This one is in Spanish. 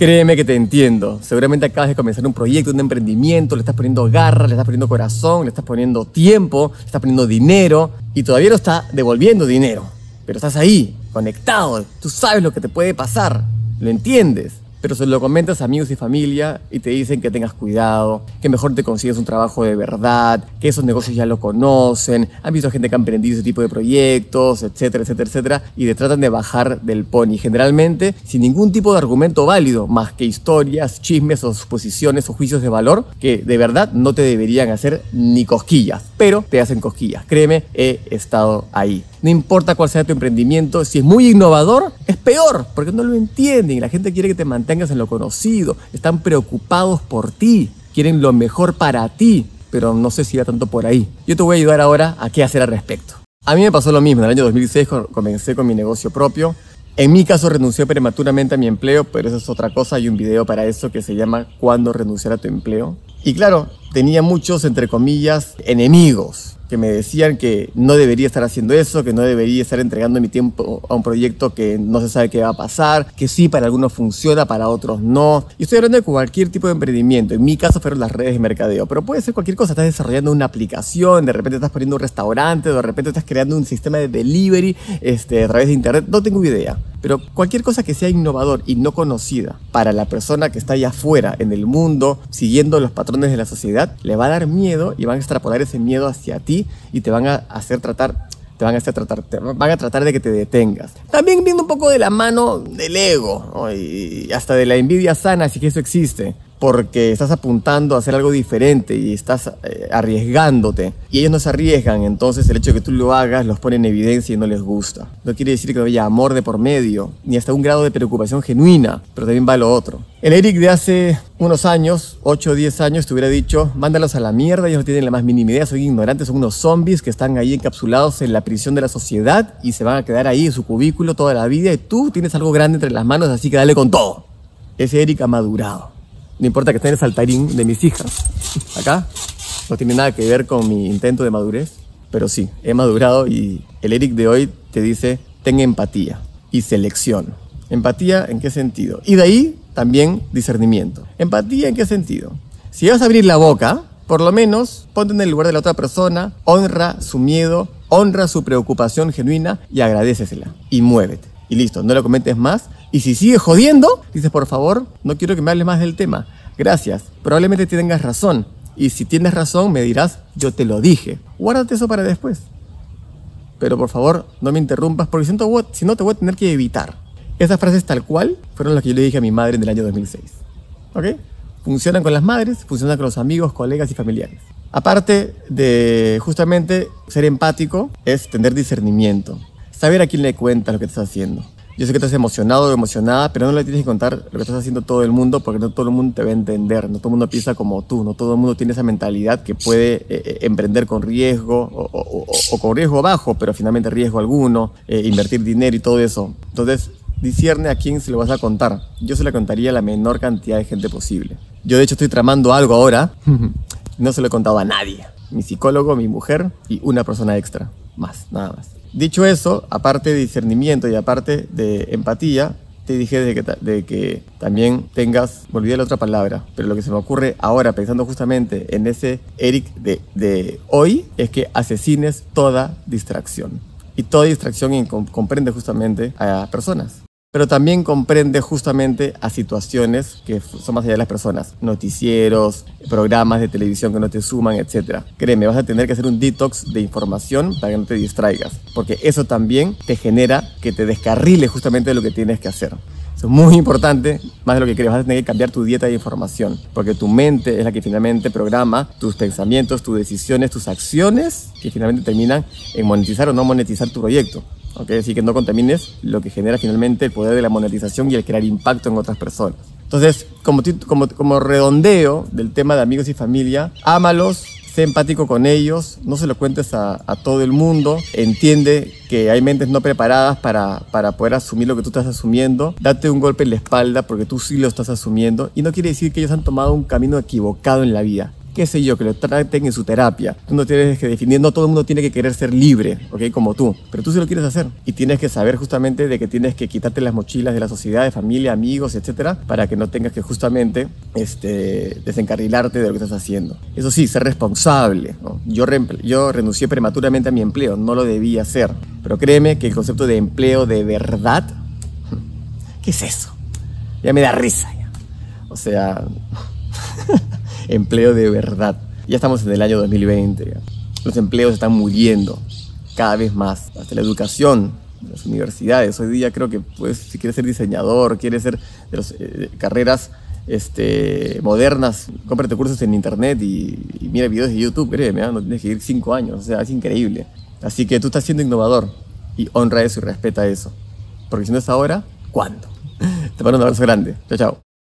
Créeme que te entiendo. Seguramente acabas de comenzar un proyecto, un emprendimiento, le estás poniendo garra, le estás poniendo corazón, le estás poniendo tiempo, le estás poniendo dinero y todavía no está devolviendo dinero. Pero estás ahí, conectado, tú sabes lo que te puede pasar, lo entiendes pero se lo comentas a amigos y familia y te dicen que tengas cuidado, que mejor te consigas un trabajo de verdad, que esos negocios ya lo conocen, han visto gente que ha emprendido ese tipo de proyectos, etcétera, etcétera, etcétera, y te tratan de bajar del pony, generalmente sin ningún tipo de argumento válido, más que historias, chismes o suposiciones o juicios de valor que de verdad no te deberían hacer ni cosquillas, pero te hacen cosquillas. Créeme, he estado ahí. No importa cuál sea tu emprendimiento, si es muy innovador, es peor, porque no lo entienden. La gente quiere que te mantengas en lo conocido, están preocupados por ti, quieren lo mejor para ti, pero no sé si va tanto por ahí. Yo te voy a ayudar ahora a qué hacer al respecto. A mí me pasó lo mismo, en el año 2006 comencé con mi negocio propio. En mi caso renuncié prematuramente a mi empleo, pero eso es otra cosa, hay un video para eso que se llama ¿Cuándo renunciar a tu empleo? Y claro, tenía muchos, entre comillas, enemigos que me decían que no debería estar haciendo eso, que no debería estar entregando mi tiempo a un proyecto que no se sabe qué va a pasar, que sí, para algunos funciona, para otros no. Y estoy hablando de cualquier tipo de emprendimiento. En mi caso fueron las redes de mercadeo, pero puede ser cualquier cosa. Estás desarrollando una aplicación, de repente estás poniendo un restaurante, de repente estás creando un sistema de delivery este, a través de internet. No tengo idea. Pero cualquier cosa que sea innovador y no conocida para la persona que está allá afuera en el mundo, siguiendo los patrones de la sociedad, le va a dar miedo y van a extrapolar ese miedo hacia ti y te van a hacer tratar te van a hacer tratar, te van a tratar de que te detengas. También viendo un poco de la mano del ego y hasta de la envidia sana, si que eso existe porque estás apuntando a hacer algo diferente y estás eh, arriesgándote. Y ellos no se arriesgan, entonces el hecho de que tú lo hagas los pone en evidencia y no les gusta. No quiere decir que no haya amor de por medio, ni hasta un grado de preocupación genuina, pero también va lo otro. El Eric de hace unos años, 8 o 10 años, te hubiera dicho, mándalos a la mierda, ellos no tienen la más mínima idea, son ignorantes, son unos zombies que están ahí encapsulados en la prisión de la sociedad y se van a quedar ahí en su cubículo toda la vida y tú tienes algo grande entre las manos, así que dale con todo. Ese Eric ha madurado. No importa que esté en el saltarín de mis hijas. Acá no tiene nada que ver con mi intento de madurez, pero sí, he madurado y el Eric de hoy te dice, ten empatía y selección. Empatía en qué sentido? Y de ahí también discernimiento. Empatía en qué sentido? Si vas a abrir la boca, por lo menos ponte en el lugar de la otra persona, honra su miedo, honra su preocupación genuina y agradecesela. Y muévete. Y listo, no lo comentes más y si sigue jodiendo, dices, por favor, no quiero que me hables más del tema. Gracias. Probablemente tengas razón. Y si tienes razón, me dirás, yo te lo dije. Guárdate eso para después. Pero por favor, no me interrumpas, porque si no, te voy a tener que evitar. Esas frases tal cual fueron las que yo le dije a mi madre en el año 2006. ¿Ok? Funcionan con las madres, funcionan con los amigos, colegas y familiares. Aparte de justamente ser empático, es tener discernimiento. Saber a quién le cuentas lo que estás haciendo. Yo sé que estás emocionado o emocionada, pero no le tienes que contar lo que estás haciendo todo el mundo porque no todo el mundo te va a entender, no todo el mundo piensa como tú, no todo el mundo tiene esa mentalidad que puede eh, eh, emprender con riesgo o, con riesgo bajo, pero finalmente riesgo alguno, eh, invertir dinero y todo eso. Entonces, discierne a quién se lo vas a contar. Yo se lo contaría a la menor cantidad de gente posible. Yo de hecho estoy tramando algo ahora, no se lo he contado a nadie. Mi psicólogo, mi mujer y una persona extra, más, nada más. Dicho eso, aparte de discernimiento y aparte de empatía, te dije de que, también tengas, me olvidé la otra palabra, pero lo que se me ocurre ahora, pensando justamente en ese Eric de, de hoy, es que asesines toda distracción. Y toda distracción comprende justamente a personas pero también comprende justamente a situaciones que son más allá de las personas, noticieros, programas de televisión que no te suman, etc. Créeme, vas a tener que hacer un detox de información para que no te distraigas, porque eso también te genera que te descarrile justamente de lo que tienes que hacer. Eso es muy importante, más de lo que quieres, vas a tener que cambiar tu dieta de información, porque tu mente es la que finalmente programa tus pensamientos, tus decisiones, tus acciones, que finalmente terminan en monetizar o no monetizar tu proyecto. ¿Ok? Así que no contamines lo que genera finalmente el poder de la monetización y el crear impacto en otras personas. Entonces, como, como, como redondeo del tema de amigos y familia, ámalos, sé empático con ellos, no se lo cuentes a, a, todo el mundo, entiende que hay mentes no preparadas para, para poder asumir lo que tú estás asumiendo, date un golpe en la espalda porque tú sí lo estás asumiendo y no quiere decir que ellos han tomado un camino equivocado en la vida. Qué sé yo, que lo traten en su terapia. Tú no tienes que definir, no todo el mundo tiene que querer ser libre, ¿ok? Como tú, pero tú sí lo quieres hacer. Y tienes que saber justamente de que tienes que quitarte las mochilas de la sociedad, de familia, amigos, etcétera, para que no tengas que justamente este, desencarrilarte de lo que estás haciendo. Eso sí, ser responsable. Yo, yo renuncié prematuramente a mi empleo, no lo debía hacer. Pero créeme que el concepto de empleo de verdad, ¿qué es eso? Ya me da risa. Ya. O sea, empleo de verdad. Ya estamos en el año 2020. Los empleos están muriendo cada vez más. Hasta la educación, las universidades. Hoy día creo que pues, si quieres ser diseñador, quieres ser de las eh, carreras este, modernas, cómprate cursos en internet y, mira videos de YouTube, créeme, ¿ah? no tienes que ir cinco años, o sea, es increíble. Así que tú estás siendo innovador y honra eso y respeta eso. Porque si no es ahora, ¿cuándo? Te mando un abrazo grande. Chao, chao.